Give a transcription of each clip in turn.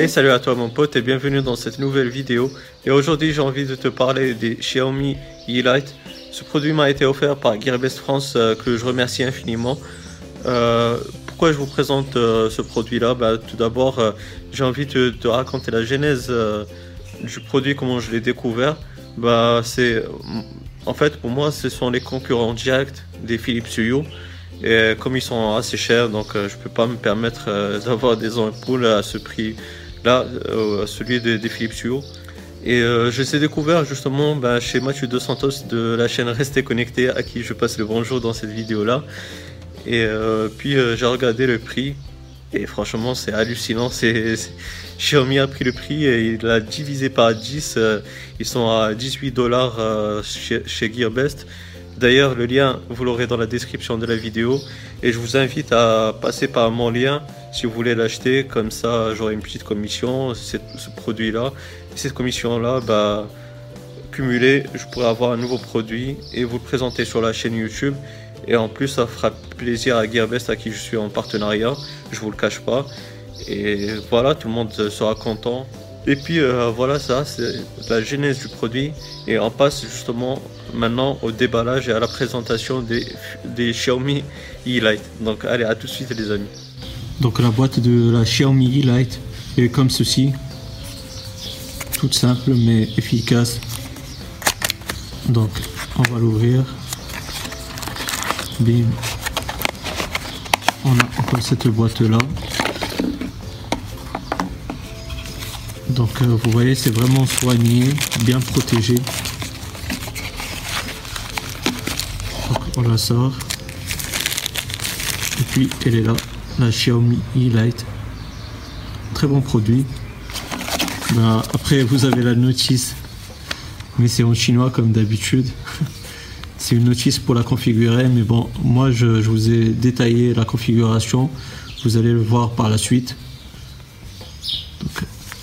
Et salut à toi mon pote et bienvenue dans cette nouvelle vidéo. Et aujourd'hui j'ai envie de te parler des Xiaomi E-Lite. Ce produit m'a été offert par Gearbest France euh, que je remercie infiniment. Euh, pourquoi je vous présente euh, ce produit là bah, Tout d'abord j'ai envie de te raconter la genèse du produit, comment je l'ai découvert. Bah, c'est en fait pour moi ce sont les concurrents directs des Philips Hue. Et comme ils sont assez chers, donc je peux pas me permettre d'avoir des ampoules à ce prix là, euh, celui des, Philips Hue. Et euh, je les ai justement bah, chez Mathieu Dos Santos de la chaîne Restez Connecté, à qui je passe le bonjour dans cette vidéo-là. Et euh, puis j'ai regardé le prix, et franchement c'est hallucinant. C'est, Xiaomi a pris le prix et il l'a divisé par 10. ils sont à 18 dollars chez Gearbest. D'ailleurs, le lien, vous l'aurez dans la description de la vidéo. Et je vous invite à passer par mon lien si vous voulez l'acheter. Comme ça, j'aurai une petite commission, ce produit-là. Cette commission-là, bah, cumulée, je pourrai avoir un nouveau produit et vous le présenter sur la chaîne YouTube. Et en plus, ça fera plaisir à Gearbest à qui je suis en partenariat. Je vous le cache pas. Et voilà, tout le monde sera content. Et puis euh, voilà ça, c'est la genèse du produit. Et on passe justement maintenant au déballage et à la présentation des, des Xiaomi E-Lite. Donc allez, à tout de suite les amis. Donc la boîte de la Xiaomi E-Lite est comme ceci. Toute simple mais efficace. Donc on va l'ouvrir. Bim. On a encore cette boîte là. Donc euh, vous voyez c'est vraiment soigné, bien protégé. On la sort. Et puis elle est là, la Xiaomi E-Lite. Très bon produit. Ben, après vous avez la notice, mais c'est en chinois comme d'habitude. c'est une notice pour la configurer, mais bon, moi je vous ai détaillé la configuration. Vous allez le voir par la suite.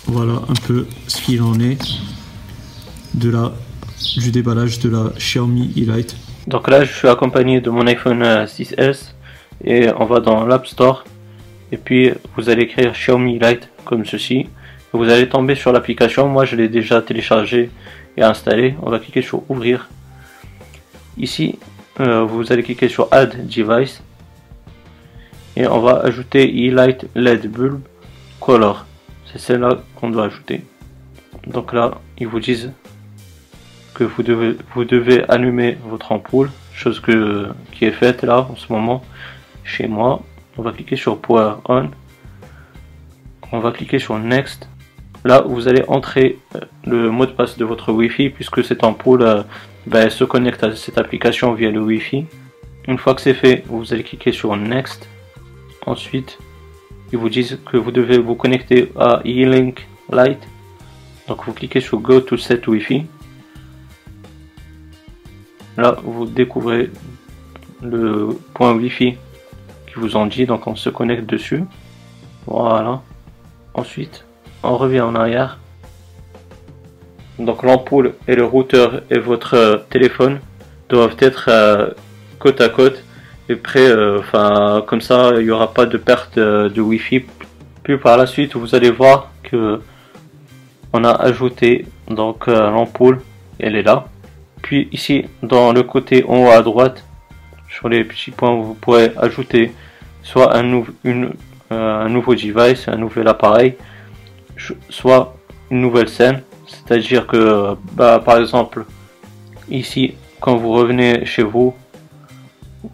Voilà un peu ce qu'il en est du déballage de la Xiaomi E-Lite. Donc là, je suis accompagné de mon iPhone 6S euh, et on va dans l'App Store. Et puis, vous allez écrire Xiaomi Lite comme ceci. Vous allez tomber sur l'application. Moi, je l'ai déjà téléchargé et installé. On va cliquer sur Ouvrir. Ici, euh, vous allez cliquer sur Add Device. Et on va ajouter E-Lite LED Bulb Color c'est celle-là qu'on doit ajouter. Donc là, ils vous disent que vous devez, allumer votre ampoule, chose que, qui est faite là en ce moment chez moi. On va cliquer sur Power On. On va cliquer sur Next. Là, vous allez entrer euh, le mot de passe de votre Wi-Fi puisque cette ampoule euh, ben, se connecte à cette application via le Wi-Fi. Une fois que c'est fait, vous allez cliquer sur Next. Ensuite, ils vous disent que vous devez vous connecter à E-Link Lite. Donc vous cliquez sur Go to Set Wi-Fi. Là, vous découvrez le point Wi-Fi qui vous en dit. Donc on se connecte dessus. Voilà. Ensuite, on revient en arrière. Donc l'ampoule et le routeur et votre euh, téléphone doivent être euh, côte à côte et prêt. Euh, enfin, comme ça, il n'y aura pas de perte euh, de Wi-Fi. Puis par la suite, vous allez voir que on a ajouté donc euh, l'ampoule, elle est là. Puis ici, dans le côté en haut à droite, sur les petits points, vous pourrez ajouter soit un, une, un nouveau device, un nouvel appareil, soit une nouvelle scène. C'est-à-dire que, bah, par exemple, ici, quand vous revenez chez vous,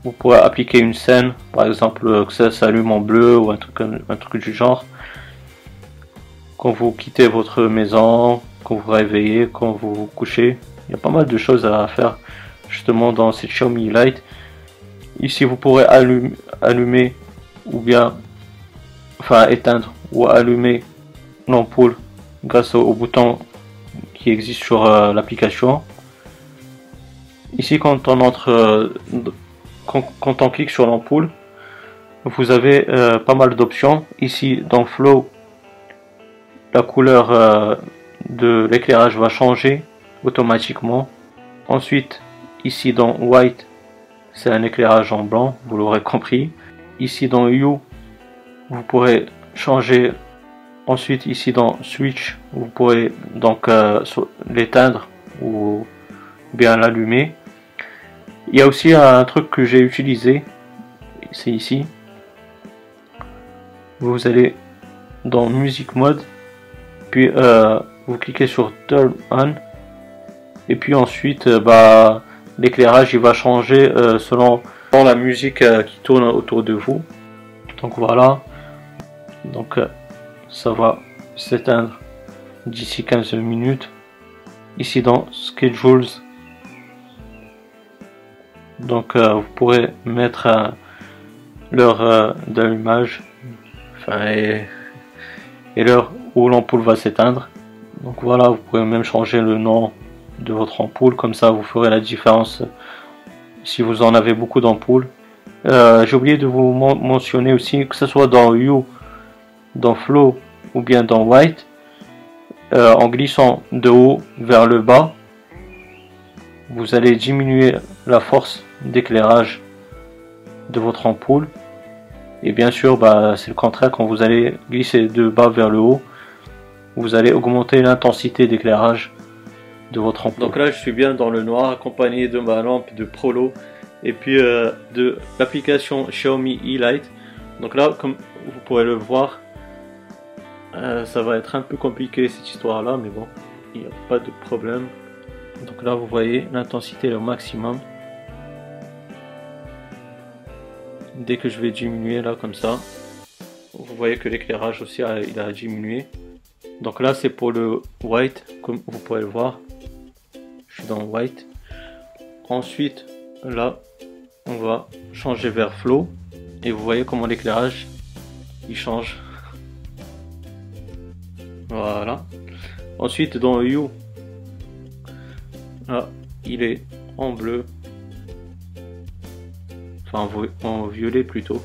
vous pourrez appliquer une scène, par exemple euh, que ça s'allume en bleu ou un truc, un truc du genre. Quand vous quittez votre maison, quand vous réveillez, quand vous vous couchez, il y a pas mal de choses à faire justement dans cette Xiaomi Lite. Ici vous pourrez allumer, allumer ou bien enfin éteindre ou allumer l'ampoule grâce au, bouton qui existe sur euh, l'application. Ici quand on entre euh, quand, on clique sur l'ampoule, vous avez euh, pas mal d'options. Ici, dans Flow, la couleur euh, de l'éclairage va changer automatiquement. Ensuite, ici dans White, c'est un éclairage en blanc, vous l'aurez compris. Ici dans Hue, vous pourrez changer Ensuite, ici dans Switch, vous pourrez donc euh, l'éteindre ou bien l'allumer. Il y a aussi un truc que j'ai utilisé, c'est ici. Vous allez dans Music Mode, puis euh, vous cliquez sur Turn On, et puis ensuite, euh, bah, l'éclairage il va changer selon la musique qui tourne autour de vous. Donc voilà. Donc ça va s'éteindre d'ici 15 minutes. Ici dans Schedules, donc euh, vous pourrez mettre euh, l'heure euh, d'allumage et, l'heure où l'ampoule va s'éteindre. Donc voilà, vous pouvez même changer le nom de votre ampoule, comme ça vous ferez la différence si vous en avez beaucoup d'ampoules. J'ai oublié de vous mentionner aussi que ce soit dans You dans Flow ou bien dans White, en glissant de haut vers le bas, vous allez diminuer la force d'éclairage de votre ampoule. Et bien sûr, bah, c'est le contraire quand vous allez glisser de bas vers le haut, vous allez augmenter l'intensité d'éclairage de votre ampoule. Donc là, je suis bien dans le noir, accompagné de ma lampe de Prolo et puis euh, de l'application Xiaomi E-Light. Donc là, comme vous pourrez le voir, euh, ça va être un peu compliqué cette histoire là, mais bon, il n'y a pas de problème. Donc là, vous voyez, l'intensité est au maximum. Dès que je vais diminuer là comme ça, vous voyez que l'éclairage aussi a, il a diminué. Donc là, c'est pour le white, comme vous pouvez le voir. Je suis dans white. Ensuite, là, on va changer vers flow. Et vous voyez comment l'éclairage, il change. Voilà. Ensuite, dans You, là, il est en bleu. Enfin, en violet plutôt.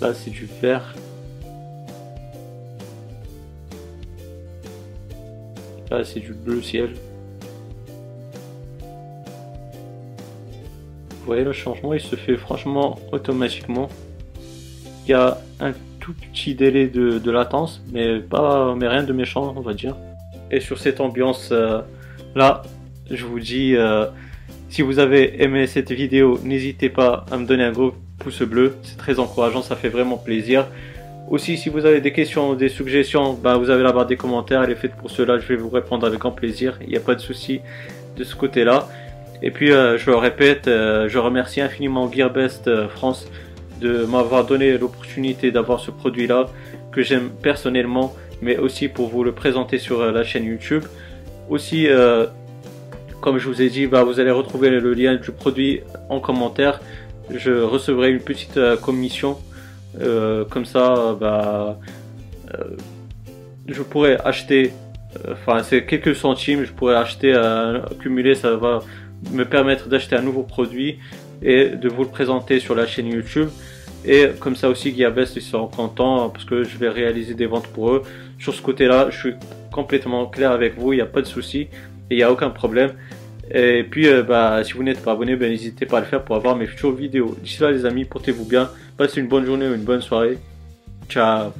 Là, c'est du vert. Là, c'est du bleu ciel. Vous voyez le changement, il se fait franchement automatiquement. Il y a un tout petit délai de, latence, mais pas, mais rien de méchant, on va dire. Et sur cette ambiance euh, là, je vous dis, euh, si vous avez aimé cette vidéo, n'hésitez pas à me donner un gros pouce bleu, c'est très encourageant, ça fait vraiment plaisir. Aussi, si vous avez des questions, des suggestions, bah, vous avez la barre des commentaires, elle est faite pour cela, je vais vous répondre avec grand plaisir, il n'y a pas de souci de ce côté-là. Et puis, euh, je le répète, je remercie infiniment Gearbest France de m'avoir donné l'opportunité d'avoir ce produit-là que j'aime personnellement, mais aussi pour vous le présenter sur euh, la chaîne YouTube. Aussi, euh, comme je vous ai dit, bah, vous allez retrouver le lien du produit en commentaire. Je recevrai une petite euh, commission. comme ça, bah, je pourrais acheter, enfin c'est quelques centimes, je pourrais acheter, accumuler, ça va me permettre d'acheter un nouveau produit et de vous le présenter sur la chaîne YouTube. Et comme ça aussi, Gearbest, ils seront contents parce que je vais réaliser des ventes pour eux. Sur ce côté-là, je suis complètement clair avec vous, il n'y a pas de souci il n'y a aucun problème. Et puis, euh, bah, si vous n'êtes pas abonné, ben, n'hésitez pas à le faire pour avoir mes futures vidéos. D'ici là, les amis, portez-vous bien. Passez une bonne journée ou une bonne soirée. Ciao